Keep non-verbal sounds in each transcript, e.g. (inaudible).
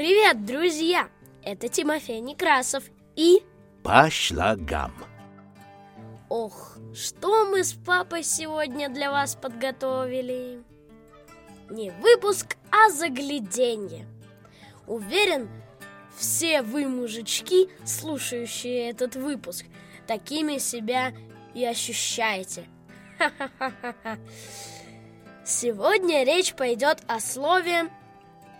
Привет, друзья! Это Тимофей Некрасов и... По шлагам. Ох, что мы с папой сегодня для вас подготовили? Не выпуск, а загляденье. Уверен, все вы, мужички, слушающие этот выпуск, такими себя и ощущаете. Ха-ха-ха-ха. (laughs) Сегодня речь пойдет о слове,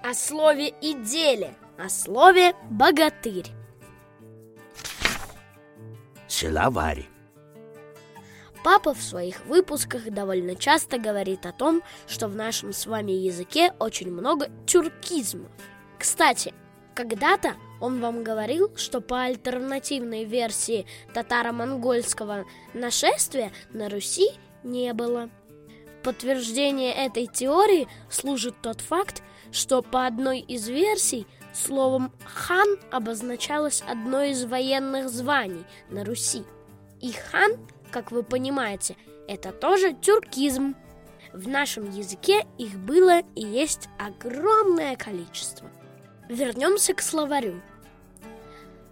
о слове и деле, о слове богатырь. Словарь. Папа в своих выпусках довольно часто говорит о том, что в нашем с вами языке очень много тюркизмов. Кстати, когда-то он вам говорил, что по альтернативной версии татаро-монгольского нашествия на Руси не было. В подтверждение этой теории служит тот факт, что по одной из версий словом «хан» обозначалось одно из военных званий на Руси. И хан, как вы понимаете, это тоже тюркизм. В нашем языке их было и есть огромное количество. Вернемся к словарю.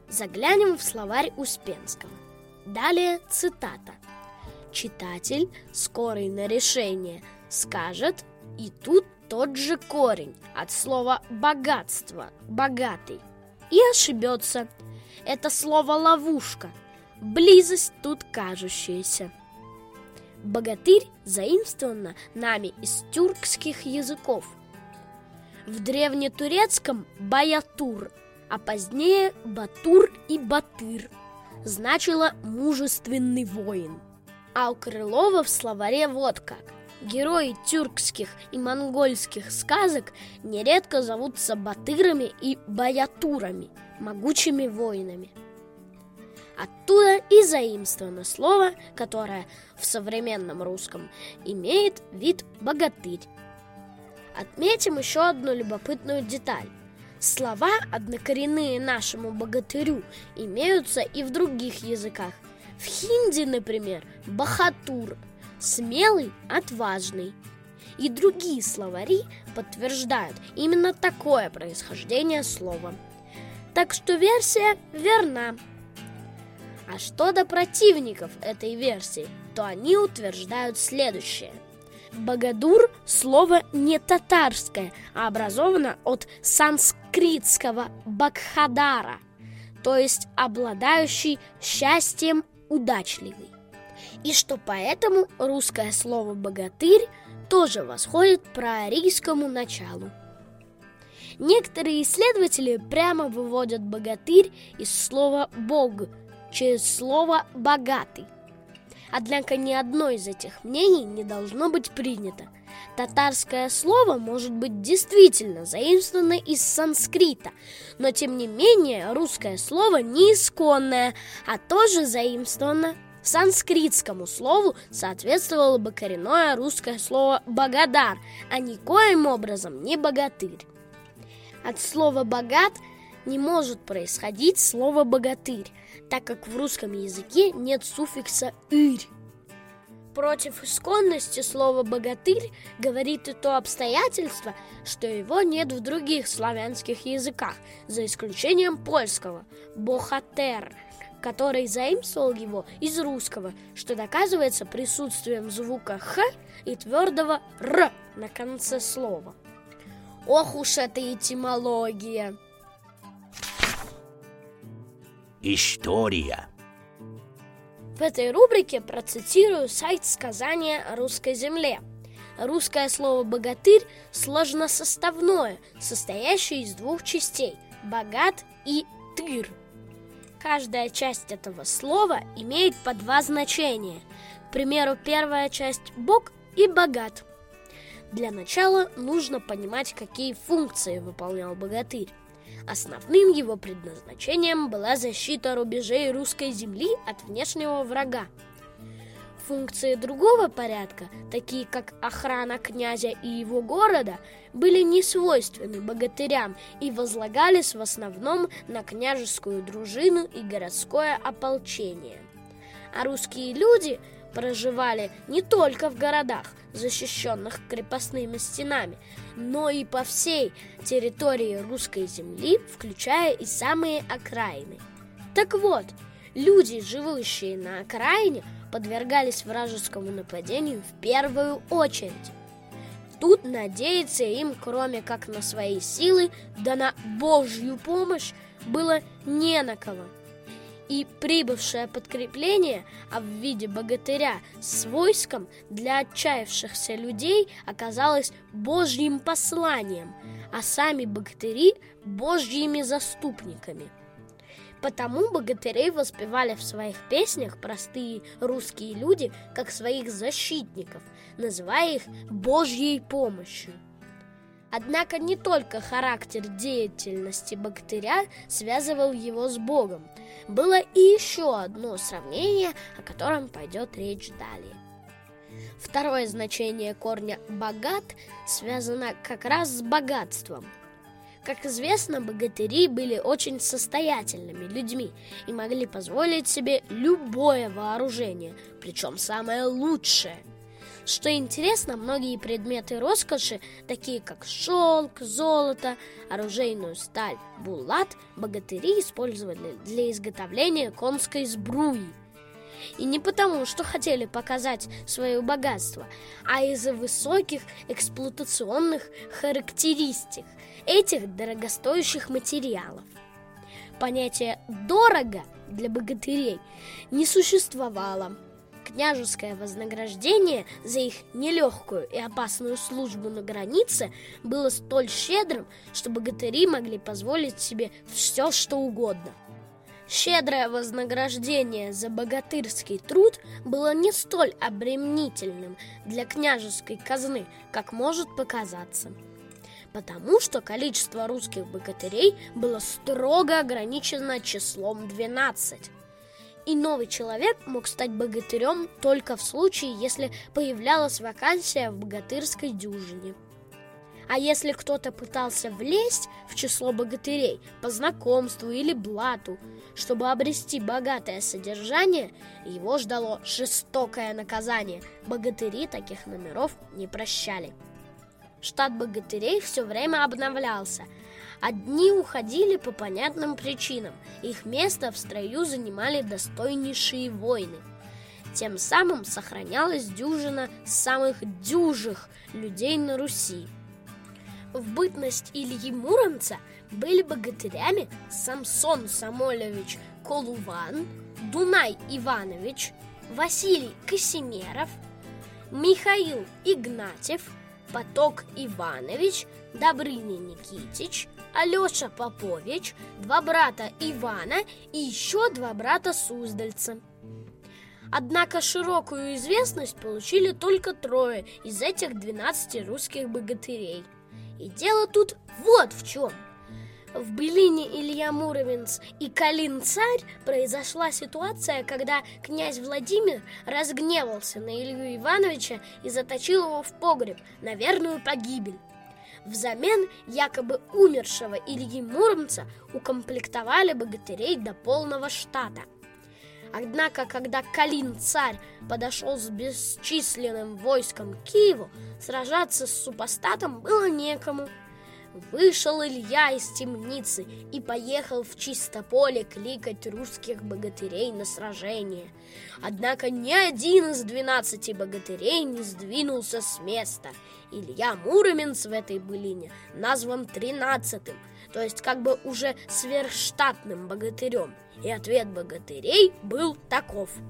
Заглянем в словарь Успенского. Далее цитата. Читатель, скорый на решение, скажет, и тут тот же корень от слова «богатство», «богатый», и ошибется. Это слово «ловушка», близость тут кажущаяся. Богатырь заимствовано нами из тюркских языков. В древнетурецком – баятур, а позднее батур и батыр значило «мужественный воин». А у Крылова в словаре вот как. Герои тюркских и монгольских сказок нередко зовутся батырами и баятурами, могучими воинами. Оттуда и заимствовано слово, которое в современном русском имеет вид богатырь. Отметим еще одну любопытную деталь. Слова, однокоренные нашему богатырю, имеются и в других языках. В хинди, например, бахатур – смелый, отважный. И другие словари подтверждают именно такое происхождение слова. Так что версия верна. А что до противников этой версии, то они утверждают следующее. Багадур – слово не татарское, а образовано от санскритского бакхадара, то есть обладающий счастьем удачливый. И что поэтому русское слово «богатырь» тоже восходит проарийскому началу. Некоторые исследователи прямо выводят «богатырь» из слова «бог», через слово «богатый». Однако ни одно из этих мнений не должно быть принято. Татарское слово может быть действительно заимствовано из санскрита, но тем не менее русское слово не исконное, а тоже заимствовано санскритскому слову соответствовало бы коренное русское слово «богодар», а никоим образом не «богатырь». От слова «богат» не может происходить слово «богатырь», так как в русском языке нет суффикса «ырь». Против исконности слова «богатырь» говорит и то обстоятельство, что его нет в других славянских языках, за исключением польского «бохатер», который заимствовал его из русского, что доказывается присутствием звука «х» и твердого «р» на конце слова. Ох уж эта этимология! История. В этой рубрике процитирую сайт сказания о русской земле. Русское слово «богатырь» сложносоставное, состоящее из двух частей – «богат» и «тыр». Каждая часть этого слова имеет по два значения. К примеру, первая часть – «бог» и «богат». Для начала нужно понимать, какие функции выполнял богатырь. Основным его предназначением была защита рубежей русской земли от внешнего врага. Функции другого порядка, такие как охрана князя и его города, были не свойственны богатырям и возлагались в основном на княжескую дружину и городское ополчение. А русские люди, проживали не только в городах, защищенных крепостными стенами, но и по всей территории русской земли, включая и самые окраины. Так вот, люди, живущие на окраине, подвергались вражескому нападению в первую очередь. Тут надеяться им, кроме как на свои силы, да на Божью помощь, было не на кого. И прибывшее подкрепление, а в виде богатыря с войском для отчаявшихся людей оказалось Божьим посланием, а сами богатыри – Божьими заступниками – Потому богатырей воспевали в своих песнях простые русские люди как своих защитников, называя их Божьей помощью. Однако не только характер деятельности богатыря связывал его с Богом. Было и еще одно сравнение, о котором пойдет речь далее. Второе значение корня «богат» связано как раз с богатством – как известно, богатыри были очень состоятельными людьми и могли позволить себе любое вооружение, причем самое лучшее. Что интересно, многие предметы роскоши, такие как шелк, золото, оружейную сталь, булат, богатыри использовали для изготовления конской сбруи. И не потому, что хотели показать свое богатство, а из-за высоких эксплуатационных характеристик, этих дорогостоящих материалов. Понятие «дорого» для богатырей не существовало. Княжеское вознаграждение за их нелегкую и опасную службу на границе было столь щедрым, что богатыри могли позволить себе все, что угодно. Щедрое вознаграждение за богатырский труд было не столь обременительным для княжеской казны, как может показаться – потому что количество русских богатырей было строго ограничено числом 12. И новый человек мог стать богатырем только в случае, если появлялась вакансия в богатырской дюжине. А если кто-то пытался влезть в число богатырей по знакомству или блату, чтобы обрести богатое содержание, его ждало жестокое наказание. Богатыри таких номеров не прощали. Штат богатырей все время обновлялся. Одни уходили по понятным причинам, их место в строю занимали достойнейшие воины. Тем самым сохранялась дюжина самых дюжих людей на Руси. В бытность Ильи Муромца были богатырями Самсон Самолевич Колуван, Дунай Иванович, Василий Касимеров, Михаил Игнатьев – Поток Иванович, Добрыня Никитич, Алеша Попович, два брата Ивана и еще два брата Суздальца. Однако широкую известность получили только трое из этих 12 русских богатырей. И дело тут вот в чем – в Белине Илья Муромец и Калин Царь произошла ситуация, когда князь Владимир разгневался на Илью Ивановича и заточил его в погреб на верную погибель. Взамен якобы умершего Ильи Муромца укомплектовали богатырей до полного штата. Однако, когда Калин царь подошел с бесчисленным войском к Киеву, сражаться с супостатом было некому – Вышел Илья из темницы и поехал в чисто поле кликать русских богатырей на сражение. Однако ни один из двенадцати богатырей не сдвинулся с места. Илья Муромец в этой былине назван тринадцатым, то есть как бы уже сверхштатным богатырем. И ответ богатырей был таков –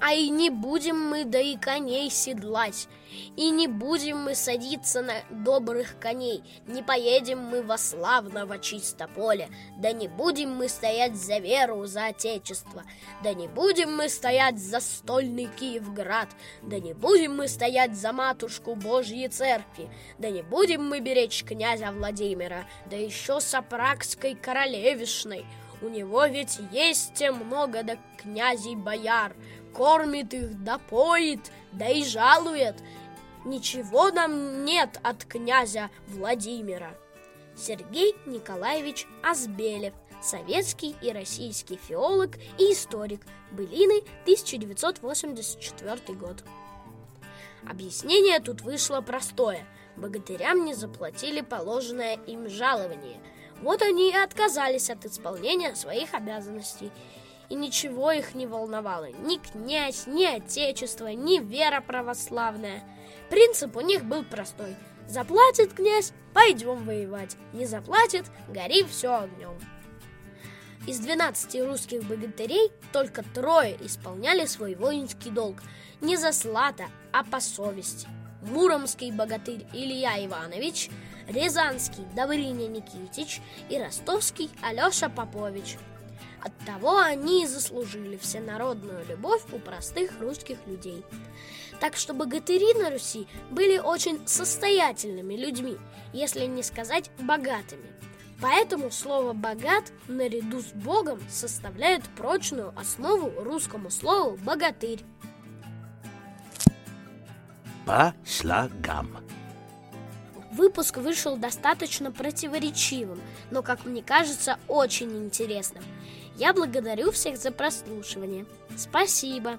а и не будем мы да и коней седлать, и не будем мы садиться на добрых коней, не поедем мы во славного чисто поле, да не будем мы стоять за веру, за отечество, да не будем мы стоять за стольный Киевград, да не будем мы стоять за матушку Божьей церкви, да не будем мы беречь князя Владимира, да еще сапракской королевишной, у него ведь есть много да князей бояр, кормит их, да да и жалует. Ничего нам нет от князя Владимира. Сергей Николаевич Азбелев, советский и российский филолог и историк, былины 1984 год. Объяснение тут вышло простое. Богатырям не заплатили положенное им жалование. Вот они и отказались от исполнения своих обязанностей. И ничего их не волновало. Ни князь, ни отечество, ни вера православная. Принцип у них был простой. Заплатит князь, пойдем воевать. Не заплатит, гори все огнем. Из 12 русских богатырей только трое исполняли свой воинский долг не за слата, а по совести. Муромский богатырь Илья Иванович, Рязанский Добрыня Никитич и Ростовский Алеша Попович. Оттого они и заслужили всенародную любовь у простых русских людей. Так что богатыри на Руси были очень состоятельными людьми, если не сказать богатыми. Поэтому слово «богат» наряду с Богом составляет прочную основу русскому слову «богатырь». По слогам. Выпуск вышел достаточно противоречивым, но, как мне кажется, очень интересным. Я благодарю всех за прослушивание. Спасибо.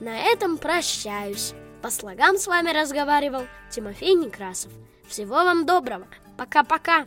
На этом прощаюсь. По слогам с вами разговаривал Тимофей Некрасов. Всего вам доброго. Пока-пока.